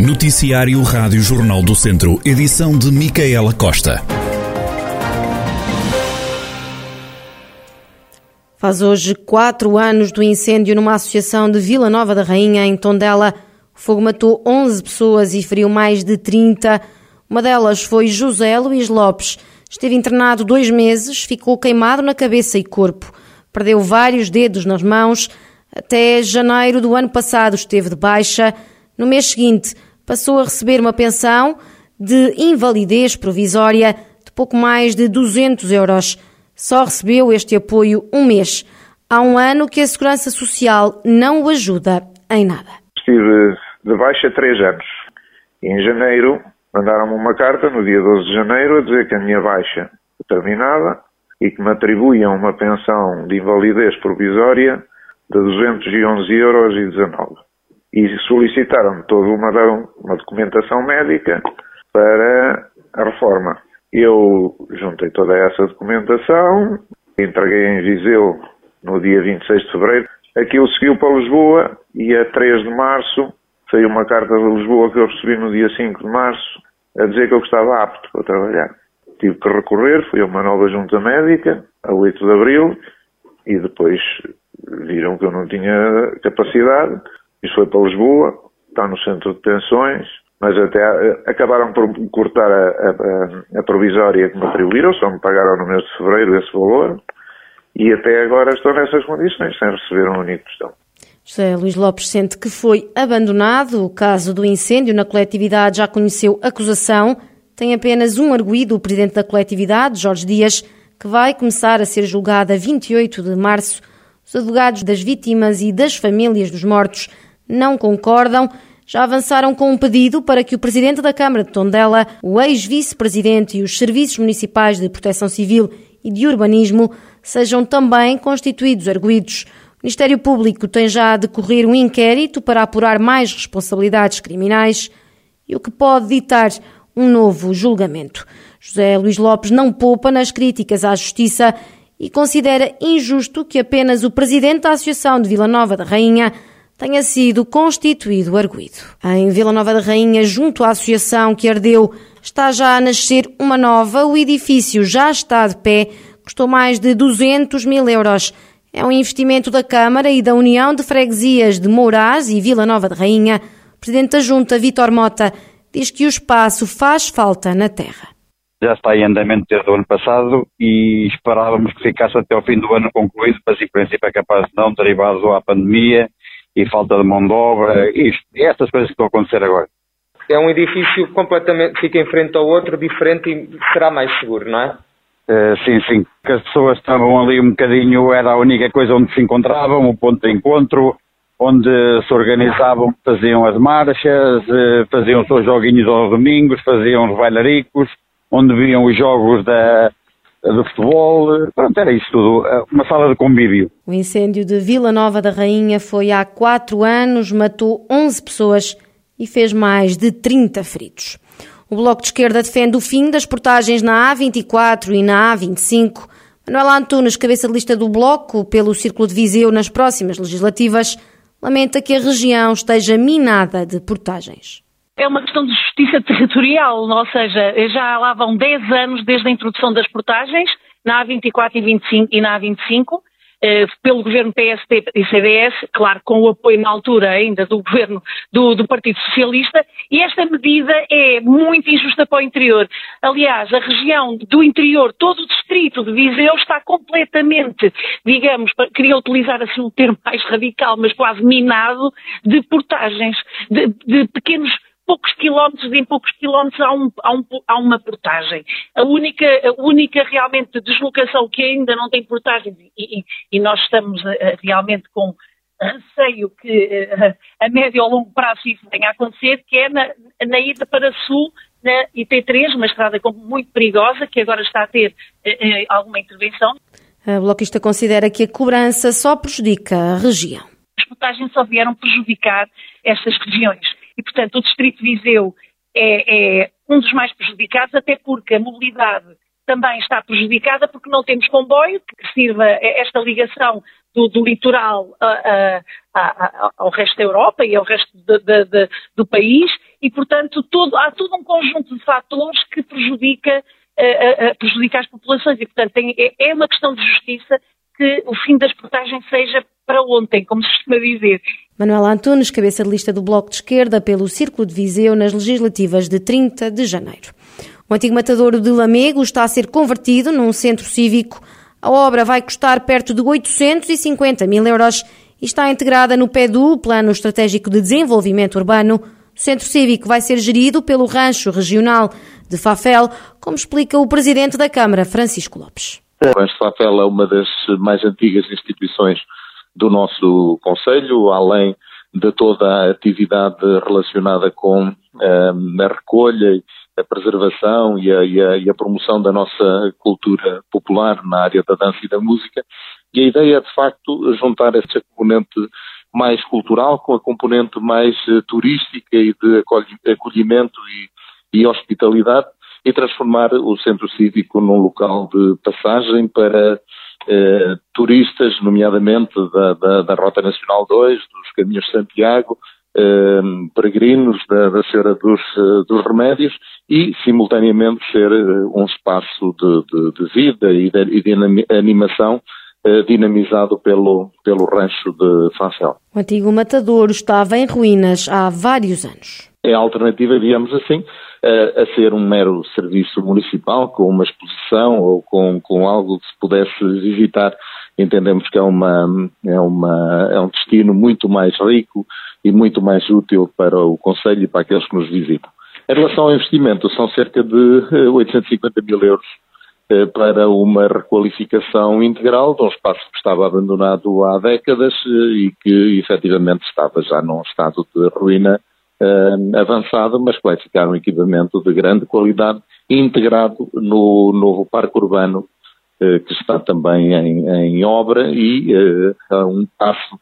Noticiário Rádio Jornal do Centro, edição de Micaela Costa. Faz hoje quatro anos do incêndio numa associação de Vila Nova da Rainha, em Tondela. O fogo matou 11 pessoas e feriu mais de 30. Uma delas foi José Luís Lopes. Esteve internado dois meses, ficou queimado na cabeça e corpo. Perdeu vários dedos nas mãos. Até janeiro do ano passado esteve de baixa. No mês seguinte, passou a receber uma pensão de invalidez provisória de pouco mais de 200 euros. Só recebeu este apoio um mês. Há um ano que a Segurança Social não o ajuda em nada. Estive de baixa três anos. em janeiro mandaram-me uma carta, no dia 12 de janeiro, a dizer que a minha baixa terminava e que me atribuíam uma pensão de invalidez provisória de 211 euros 19 e solicitaram toda uma, uma documentação médica para a reforma. Eu juntei toda essa documentação, entreguei em Viseu no dia 26 de fevereiro. Aquilo seguiu para Lisboa e a 3 de março saiu uma carta de Lisboa que eu recebi no dia 5 de março a dizer que eu estava apto para trabalhar. Tive que recorrer, fui a uma nova junta médica, a 8 de abril, e depois viram que eu não tinha capacidade isso foi para Lisboa, está no centro de pensões, mas até eh, acabaram por cortar a, a, a provisória que me atribuíram, só me pagaram no mês de fevereiro esse valor, e até agora estou nessas condições, sem receber um único questão. José Luís Lopes sente que foi abandonado. O caso do incêndio na coletividade já conheceu acusação. Tem apenas um arguído, o presidente da coletividade, Jorge Dias, que vai começar a ser julgado a 28 de março. Os advogados das vítimas e das famílias dos mortos não concordam, já avançaram com um pedido para que o Presidente da Câmara de Tondela, o ex-vice-presidente e os serviços municipais de proteção civil e de urbanismo sejam também constituídos arguídos. O Ministério Público tem já a decorrer um inquérito para apurar mais responsabilidades criminais e o que pode ditar um novo julgamento. José Luís Lopes não poupa nas críticas à Justiça e considera injusto que apenas o Presidente da Associação de Vila Nova da Rainha tenha sido constituído arguído. Em Vila Nova da Rainha, junto à associação que ardeu, está já a nascer uma nova. O edifício já está de pé, custou mais de 200 mil euros. É um investimento da Câmara e da União de Freguesias de Mourás e Vila Nova de Rainha. O Presidente da Junta, Vítor Mota, diz que o espaço faz falta na terra. Já está em andamento desde o ano passado e esperávamos que ficasse até o fim do ano concluído, mas em princípio é capaz de não, derivado à pandemia e falta de mão de obra, isto, essas coisas que estão a acontecer agora. É um edifício completamente, fica em frente ao outro, diferente e será mais seguro, não é? Uh, sim, sim. Que as pessoas estavam ali um bocadinho, era a única coisa onde se encontravam, o ponto de encontro, onde se organizavam, faziam as marchas, uh, faziam os seus joguinhos aos domingos, faziam os bailaricos, onde viam os jogos da, do futebol, pronto, era isso tudo, é uma sala de convívio. O incêndio de Vila Nova da Rainha foi há quatro anos, matou 11 pessoas e fez mais de 30 feridos. O Bloco de Esquerda defende o fim das portagens na A24 e na A25. Manuela Antunes, cabeça de lista do Bloco pelo Círculo de Viseu nas próximas legislativas, lamenta que a região esteja minada de portagens é uma questão de justiça territorial, ou seja, já lá vão 10 anos desde a introdução das portagens, na A24 e, 25, e na A25, eh, pelo governo PST e CDS, claro, com o apoio na altura ainda do governo do, do, Partido Socialista, e esta medida é muito injusta para o interior. Aliás, a região do interior, todo o distrito de Viseu está completamente, digamos, queria utilizar assim um termo mais radical, mas quase minado, de portagens, de, de pequenos poucos quilómetros, em poucos quilómetros há, um, há, um, há, uma portagem. A única, a única realmente deslocação que ainda não tem portagem, e, e nós estamos uh, realmente com receio que uh, a médio ou longo prazo isso venha a acontecer, que é na, na ida para sul, na IT3, uma estrada muito perigosa, que agora está a ter alguma intervenção. A bloquista considera que a cobrança só prejudica a região. As portagens só vieram prejudicar estas regiões e, portanto, o Distrito de Viseu é, é um dos mais prejudicados, até porque a mobilidade também está prejudicada porque não temos comboio que sirva esta ligação do, do litoral a, a, a, ao resto da Europa e ao resto de, de, de, do país. E, portanto, todo, há todo um conjunto de fatores que prejudica, uh, uh, prejudica as populações. E, portanto, tem, é, é uma questão de justiça que o fim das portagens seja para ontem, como se costuma dizer. Manuela Antunes, cabeça de lista do Bloco de Esquerda pelo Círculo de Viseu nas legislativas de 30 de janeiro. O antigo matadouro de Lamego está a ser convertido num centro cívico. A obra vai custar perto de 850 mil euros e está integrada no PEDU, Plano Estratégico de Desenvolvimento Urbano. O centro cívico vai ser gerido pelo Rancho Regional de Fafel, como explica o presidente da Câmara, Francisco Lopes. Rancho de Fafel é uma das mais antigas instituições do nosso Conselho, além de toda a atividade relacionada com uh, a recolha, a preservação e a, e, a, e a, promoção da nossa cultura popular na área da dança e da música. E a ideia é, de facto, juntar essa componente mais cultural com a componente mais uh, turística e de acolhimento e, e hospitalidade e transformar o centro cívico num local de passagem para eh, turistas, nomeadamente da, da, da, Rota Nacional 2, dos Caminhos de Santiago, eh, peregrinos da, da Senhora dos, eh, dos, Remédios e, simultaneamente, ser eh, um espaço de, de, de vida e de, e de animação eh, dinamizado pelo, pelo rancho de Fancel. O antigo matadouro estava em ruínas há vários anos. É a alternativa, digamos assim, a, a ser um mero serviço municipal, com uma exposição ou com, com algo que se pudesse visitar, entendemos que é, uma, é, uma, é um destino muito mais rico e muito mais útil para o Conselho e para aqueles que nos visitam. Em relação ao investimento, são cerca de 850 eh, mil euros eh, para uma requalificação integral de um espaço que estava abandonado há décadas eh, e que efetivamente estava já num estado de ruína uh, avançado, mas que vai ficar um equipamento de grande qualidade integrado no novo parque urbano uh, que está também em, em obra e uh, a um passo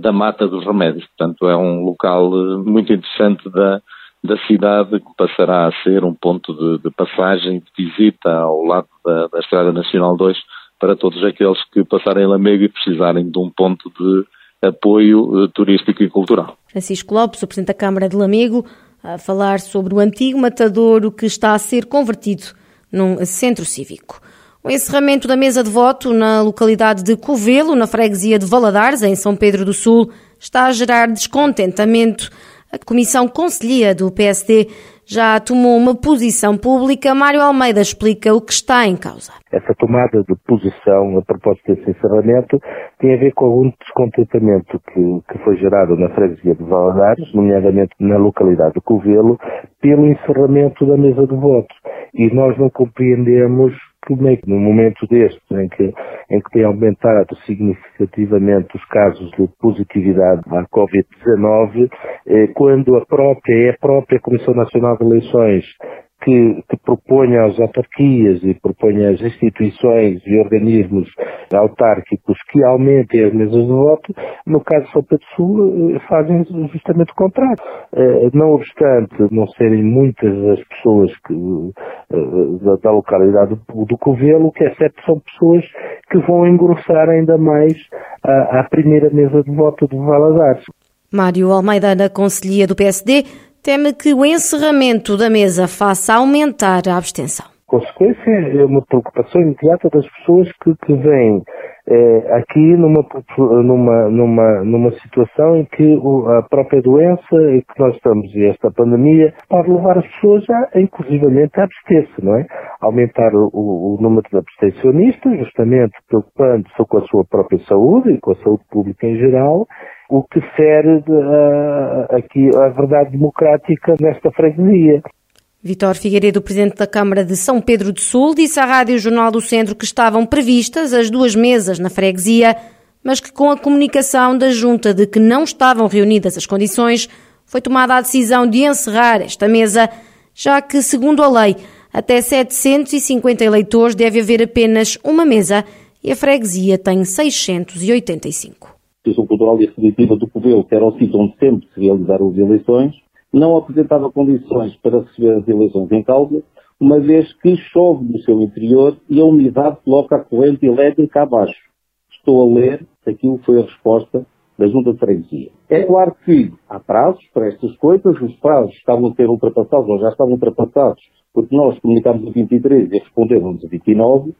da Mata dos Remédios. Portanto, é um local muito interessante da, da cidade que passará a ser um ponto de, de passagem, de visita ao lado da, da Estrada Nacional 2 para todos aqueles que passarem Lamego e precisarem de um ponto de apoio turístico e cultural. Francisco Lopes, o Presidente da Câmara de Lamego, a falar sobre o antigo matadouro que está a ser convertido num centro cívico. O encerramento da mesa de voto na localidade de Covelo, na freguesia de Valadares, em São Pedro do Sul, está a gerar descontentamento. A Comissão Conselhia do PSD já tomou uma posição pública. Mário Almeida explica o que está em causa. Essa tomada de posição a propósito desse encerramento tem a ver com algum descontentamento que, que foi gerado na freguesia de Valadares, nomeadamente na localidade de Covelo, pelo encerramento da mesa de voto. E nós não compreendemos como é que no momento destes, em que, em que tem aumentado significativamente os casos de positividade à Covid-19, eh, quando a própria, é a própria Comissão Nacional de Eleições que, que propõe às autarquias e propõe às instituições e organismos autárquicos que aumentem as mesas de voto, no caso de São Pedro Sul, eh, fazem justamente o contrário. Eh, não obstante não serem muitas as pessoas que, eh, da localidade do Covelo, o que é certo são pessoas que vão engrossar ainda mais a, a primeira mesa de voto de Valadares. Mário Almeida, na Conselhia do PSD, teme que o encerramento da mesa faça aumentar a abstenção. Consequência é uma preocupação imediata das pessoas que, que vêm eh, aqui numa, numa, numa, numa situação em que a própria doença em que nós estamos e esta pandemia pode levar as pessoas a, inclusivamente, a abster-se, não é? Aumentar o, o, número de abstencionistas, justamente preocupando-se com a sua própria saúde e com a saúde pública em geral, o que fere uh, aqui a verdade democrática nesta freguesia. Vitor Figueiredo, presidente da Câmara de São Pedro do Sul, disse à Rádio Jornal do Centro que estavam previstas as duas mesas na freguesia, mas que com a comunicação da Junta de que não estavam reunidas as condições, foi tomada a decisão de encerrar esta mesa, já que, segundo a lei, até 750 eleitores deve haver apenas uma mesa e a freguesia tem 685. Associação Cultural e Recreativa do Covelo, que era o sítio onde sempre se realizaram as eleições, não apresentava condições para receber as eleições em causa, uma vez que chove no seu interior e a unidade coloca a corrente elétrica abaixo. Estou a ler, aquilo foi a resposta da Junta de Freguesia. É claro que há prazos para estas coisas, os prazos estavam a ser ultrapassados, ou já estavam ultrapassados, porque nós comunicámos a 23 e responderam-nos a 29,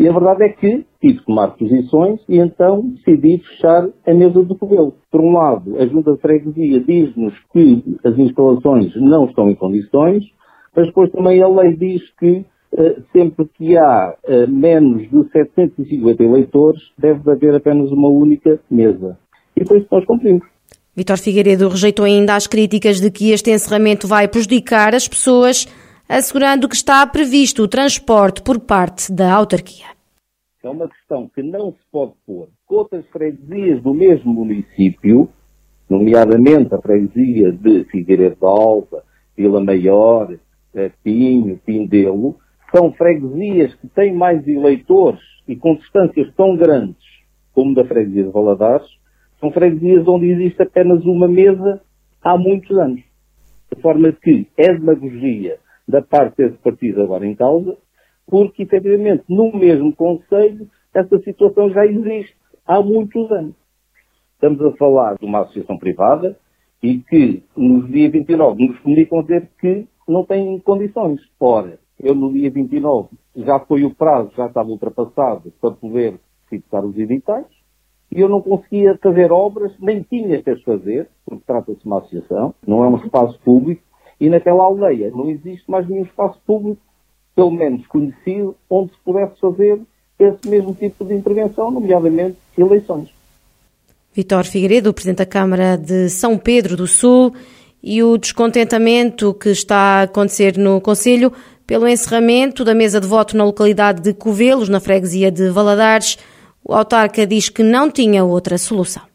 e a verdade é que tive que tomar posições e então decidi fechar a mesa do Covelo. Por um lado, a Junta de Freguesia diz-nos que as instalações não estão em condições, mas depois também a lei diz que uh, sempre que há uh, menos de 750 eleitores, deve haver apenas uma única mesa. E por isso nós cumprimos. Vitor Figueiredo rejeitou ainda as críticas de que este encerramento vai prejudicar as pessoas assegurando que está previsto o transporte por parte da autarquia. É uma questão que não se pode pôr com outras freguesias do mesmo município, nomeadamente a freguesia de Figueiredo de Alva, Vila Maior, eh, Pinho, Pindelo, são freguesias que têm mais eleitores e com distâncias tão grandes como da freguesia de Valadares, são freguesias onde existe apenas uma mesa há muitos anos. De forma que é demagogia da parte desse partido agora em causa, porque efetivamente no mesmo Conselho essa situação já existe há muitos anos. Estamos a falar de uma associação privada e que no dia 29 nos comunicam dizer que não têm condições. Ora, eu no dia 29 já foi o prazo, já estava ultrapassado para poder fixar os editais e eu não conseguia fazer obras, nem tinha que as fazer, porque trata-se de uma associação, não é um espaço público, e naquela aldeia não existe mais nenhum espaço público, pelo menos conhecido, onde se pudesse fazer esse mesmo tipo de intervenção, nomeadamente eleições. Vitor Figueiredo, Presidente da Câmara de São Pedro do Sul, e o descontentamento que está a acontecer no Conselho pelo encerramento da mesa de voto na localidade de Covelos, na freguesia de Valadares. O autarca diz que não tinha outra solução.